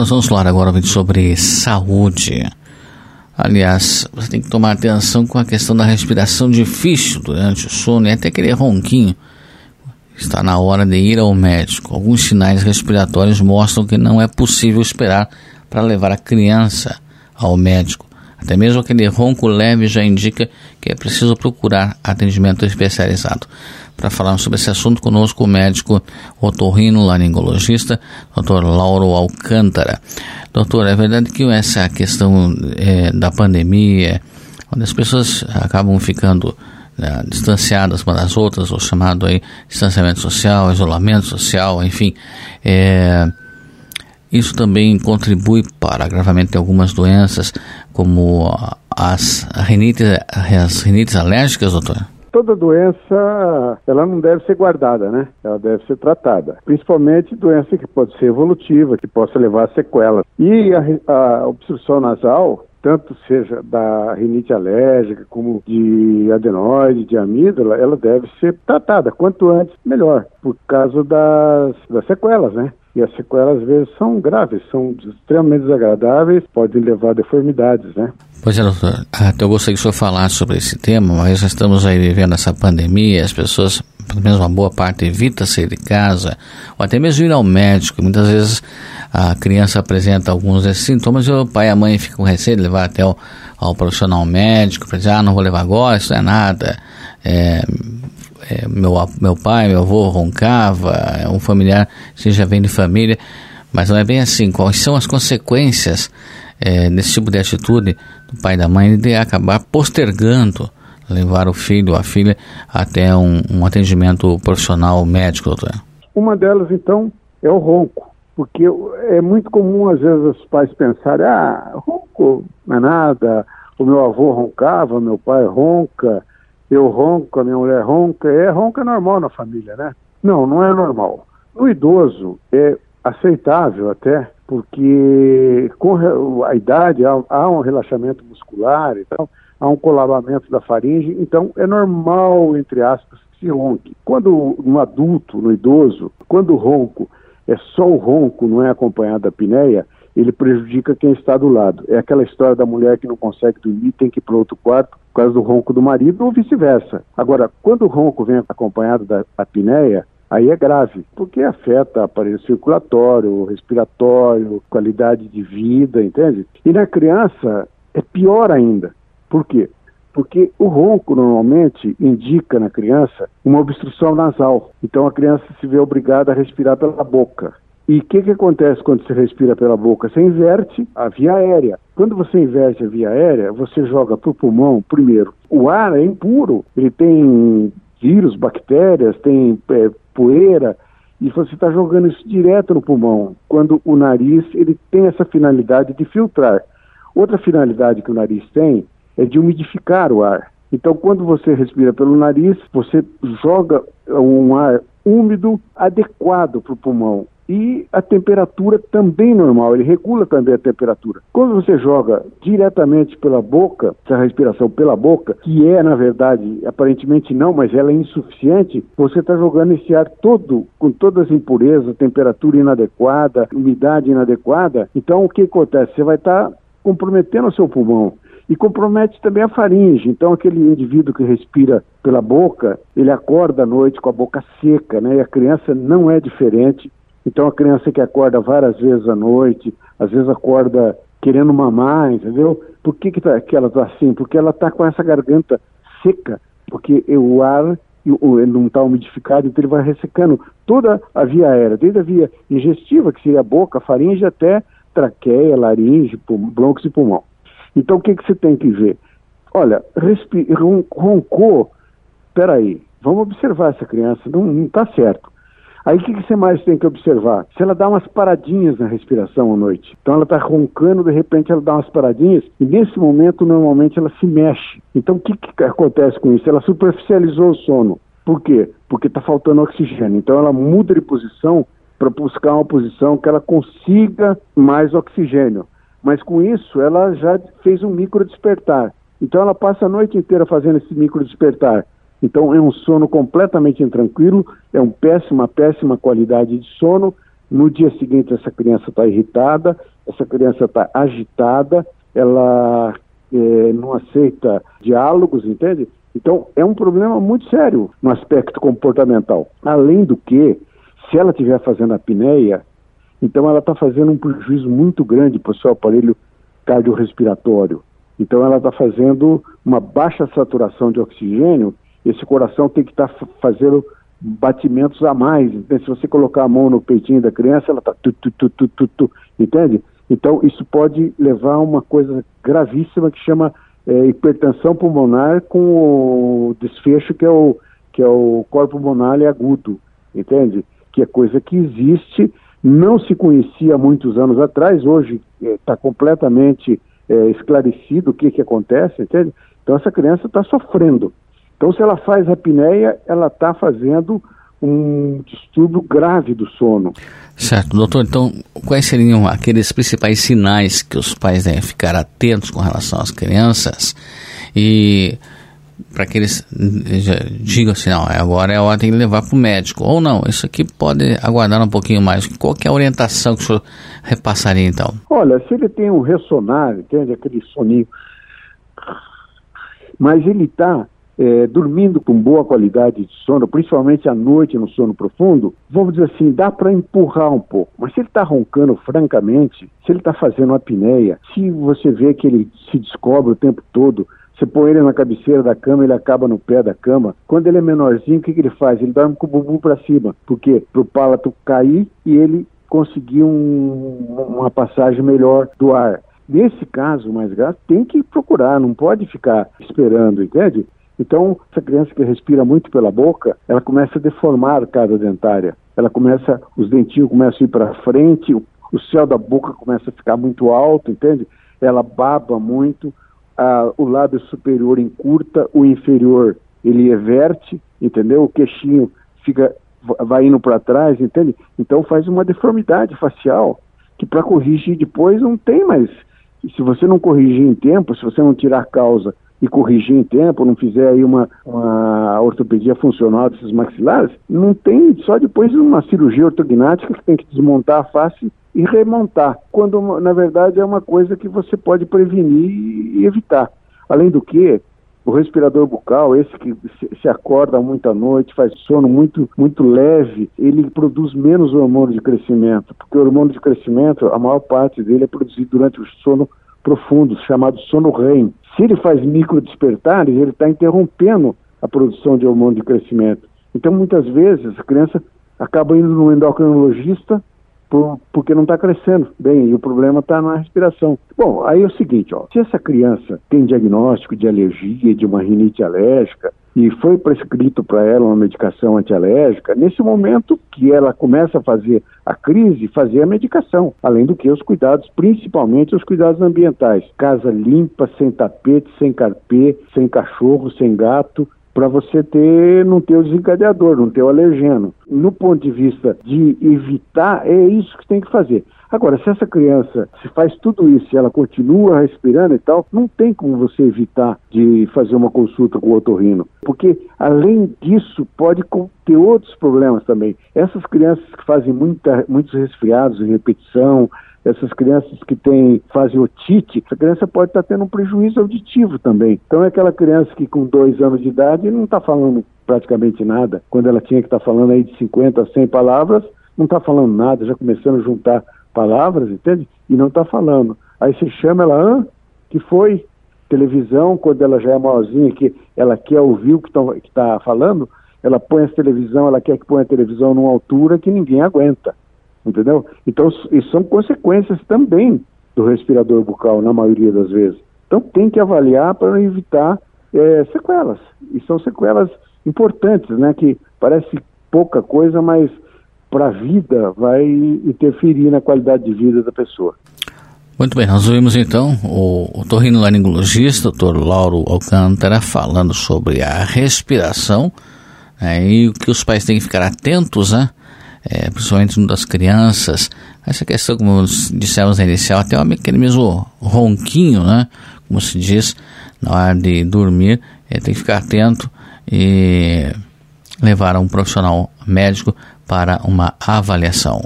Nós vamos falar agora sobre saúde. Aliás, você tem que tomar atenção com a questão da respiração difícil durante o sono e até aquele ronquinho. Está na hora de ir ao médico. Alguns sinais respiratórios mostram que não é possível esperar para levar a criança ao médico. Até mesmo aquele ronco leve já indica que é preciso procurar atendimento especializado. Para falar sobre esse assunto, conosco o médico otorrino laringologista, Dr. Lauro Alcântara. Doutor, é verdade que essa questão é, da pandemia, onde as pessoas acabam ficando né, distanciadas umas das outras, o chamado aí distanciamento social, isolamento social, enfim, é, isso também contribui para agravamento de algumas doenças, como as rinites, as rinites alérgicas, doutor? Toda doença, ela não deve ser guardada, né? Ela deve ser tratada. Principalmente doença que pode ser evolutiva, que possa levar a sequelas. E a, a obstrução nasal, tanto seja da rinite alérgica como de adenoide, de amígdala, ela deve ser tratada. Quanto antes, melhor, por causa das, das sequelas, né? E as sequelas, às vezes, são graves, são extremamente desagradáveis, podem levar a deformidades, né? Pois é, doutor. Até eu gostaria que o senhor falasse sobre esse tema, mas já estamos aí vivendo essa pandemia, as pessoas, pelo menos uma boa parte, evita sair de casa, ou até mesmo ir ao médico. Muitas vezes a criança apresenta alguns desses sintomas e o pai e a mãe ficam com receio de levar até o, ao profissional médico, para dizer, ah, não vou levar agora, isso não é nada. É, é, meu, meu pai, meu avô roncava, é um familiar, se já vem de família, mas não é bem assim. Quais são as consequências é, desse tipo de atitude do pai e da mãe de acabar postergando levar o filho ou a filha até um, um atendimento profissional médico, doutor? Uma delas, então, é o ronco, porque é muito comum, às vezes, os pais pensarem, ah, ronco não é nada, o meu avô roncava, meu pai ronca, eu ronco, a minha mulher ronca, é ronca normal na família, né? Não, não é normal. No idoso é aceitável até, porque com a idade há, há um relaxamento muscular e tal, há um colabamento da faringe, então é normal, entre aspas, que se ronque. Quando no adulto, no idoso, quando o ronco é só o ronco, não é acompanhado da apneia, ele prejudica quem está do lado. É aquela história da mulher que não consegue dormir, tem que ir para outro quarto por causa do ronco do marido ou vice-versa. Agora, quando o ronco vem acompanhado da apneia, aí é grave, porque afeta aparelho circulatório, respiratório, qualidade de vida, entende? E na criança é pior ainda. Por quê? Porque o ronco normalmente indica na criança uma obstrução nasal. Então a criança se vê obrigada a respirar pela boca. E o que, que acontece quando você respira pela boca? Você inverte a via aérea. Quando você inverte a via aérea, você joga para o pulmão, primeiro, o ar é impuro, ele tem vírus, bactérias, tem é, poeira, e você está jogando isso direto no pulmão, quando o nariz ele tem essa finalidade de filtrar. Outra finalidade que o nariz tem é de umidificar o ar. Então, quando você respira pelo nariz, você joga um ar úmido adequado para o pulmão e a temperatura também normal, ele regula também a temperatura. Quando você joga diretamente pela boca, essa respiração pela boca, que é, na verdade, aparentemente não, mas ela é insuficiente, você está jogando esse ar todo, com todas as impurezas, temperatura inadequada, umidade inadequada. Então, o que acontece? Você vai estar tá comprometendo o seu pulmão e compromete também a faringe. Então, aquele indivíduo que respira pela boca, ele acorda à noite com a boca seca, né? E a criança não é diferente. Então a criança que acorda várias vezes à noite, às vezes acorda querendo mamar, entendeu? Por que, que, tá, que ela está assim? Porque ela está com essa garganta seca, porque o ar ele não está umidificado, então ele vai ressecando toda a via aérea, desde a via digestiva, que seria a boca, a faringe, até traqueia, laringe, bronquos e pulmão. Então o que, que você tem que ver? Olha, roncou, peraí, vamos observar essa criança, não está certo. Aí o que, que, você mais tem que observar? Se ela dá umas paradinhas na respiração à noite. Então ela está roncando, de repente ela dá umas paradinhas, e nesse momento, normalmente, ela se mexe. Então o que, que acontece com isso? Ela superficializou o sono. Por quê? Porque está faltando oxigênio. Então ela muda de posição para buscar uma posição que ela consiga mais oxigênio. Mas com isso, ela já fez um micro despertar. Então ela passa a noite inteira fazendo esse micro despertar. Então é um sono completamente intranquilo, é uma péssima, péssima qualidade de sono. No dia seguinte essa criança está irritada, essa criança está agitada, ela é, não aceita diálogos, entende? Então, é um problema muito sério no aspecto comportamental. Além do que, se ela estiver fazendo apneia, então ela está fazendo um prejuízo muito grande para o seu aparelho cardiorrespiratório. Então ela está fazendo uma baixa saturação de oxigênio, esse coração tem que estar tá fazendo batimentos a mais. Então, se você colocar a mão no peitinho da criança, ela está tu, tu, tu, tu, tu, tu, entende? Então isso pode levar a uma coisa gravíssima que chama é, hipertensão pulmonar com o desfecho que é o, que é o corpo pulmonar agudo, entende? Que é coisa que existe, não se conhecia há muitos anos atrás, hoje está é, completamente é, esclarecido o que, que acontece, entende? Então essa criança está sofrendo. Então se ela faz apneia, ela está fazendo um distúrbio grave do sono. Certo, doutor. Então, quais seriam aqueles principais sinais que os pais devem ficar atentos com relação às crianças e para que eles digam assim, não, agora é a hora de levar para o médico. Ou não, isso aqui pode aguardar um pouquinho mais. Qual é a orientação que o senhor repassaria então? Olha, se ele tem um ressonar, entende? Aquele soninho. Mas ele está é, dormindo com boa qualidade de sono, principalmente à noite no sono profundo, vamos dizer assim, dá para empurrar um pouco. Mas se ele está roncando francamente, se ele está fazendo uma apneia, se você vê que ele se descobre o tempo todo, você põe ele na cabeceira da cama, ele acaba no pé da cama. Quando ele é menorzinho, o que, que ele faz? Ele dorme com o bumbum para cima. Por quê? Para o palato cair e ele conseguir um, uma passagem melhor do ar. Nesse caso mais grave, tem que procurar, não pode ficar esperando, entende? Então, essa criança que respira muito pela boca, ela começa a deformar a arcada dentária. Ela começa, os dentinhos começam a ir para frente, o, céu da boca começa a ficar muito alto, entende? Ela baba muito, a, o lábio superior encurta, o inferior ele everte, entendeu? O queixinho fica vai indo para trás, entende? Então faz uma deformidade facial que para corrigir depois não tem mais. Se você não corrigir em tempo, se você não tirar causa e corrigir em tempo, não fizer aí uma, uma ortopedia funcional desses maxilares, não tem só depois uma cirurgia ortognática que tem que desmontar a face e remontar, quando na verdade é uma coisa que você pode prevenir e evitar. Além do que, o respirador bucal, esse que se acorda muito à noite, faz sono muito, muito leve, ele produz menos hormônio de crescimento, porque o hormônio de crescimento, a maior parte dele é produzido durante o sono profundo, chamado sono REM. Se ele faz micro despertares, ele está interrompendo a produção de hormônio de crescimento. Então, muitas vezes, a criança acaba indo no endocrinologista por, porque não está crescendo bem e o problema está na respiração. Bom, aí é o seguinte, ó, se essa criança tem diagnóstico de alergia, de uma rinite alérgica, e foi prescrito para ela uma medicação antialérgica, nesse momento que ela começa a fazer a crise, fazer a medicação, além do que os cuidados, principalmente os cuidados ambientais. Casa limpa, sem tapete, sem carpê, sem cachorro, sem gato, para você ter não ter o desencadeador, não ter o alergeno. No ponto de vista de evitar, é isso que tem que fazer. Agora, se essa criança se faz tudo isso e ela continua respirando e tal, não tem como você evitar de fazer uma consulta com o otorrino. Porque, além disso, pode ter outros problemas também. Essas crianças que fazem muita, muitos resfriados em repetição, essas crianças que têm, fazem otite, essa criança pode estar tendo um prejuízo auditivo também. Então é aquela criança que com dois anos de idade não está falando praticamente nada, quando ela tinha que estar falando aí de 50 a 100 palavras, não está falando nada, já começando a juntar palavras, entende? E não está falando. Aí você chama ela, hã? Que foi? Televisão, quando ela já é maiorzinha, que ela quer ouvir o que está falando, ela põe a televisão, ela quer que ponha a televisão numa altura que ninguém aguenta entendeu? Então, isso são consequências também do respirador bucal, na maioria das vezes. Então, tem que avaliar para evitar é, sequelas. E são sequelas importantes, né? Que parece pouca coisa, mas para a vida vai interferir na qualidade de vida da pessoa. Muito bem, nós ouvimos então o, o torrinolaringologista, doutor Lauro Alcântara, falando sobre a respiração né, e o que os pais têm que ficar atentos, né? é, principalmente das crianças. Essa questão, como dissemos na inicial, até aquele mesmo ronquinho, né? Como se diz, na hora de dormir, é, tem que ficar atento e levar a um profissional médico para uma avaliação.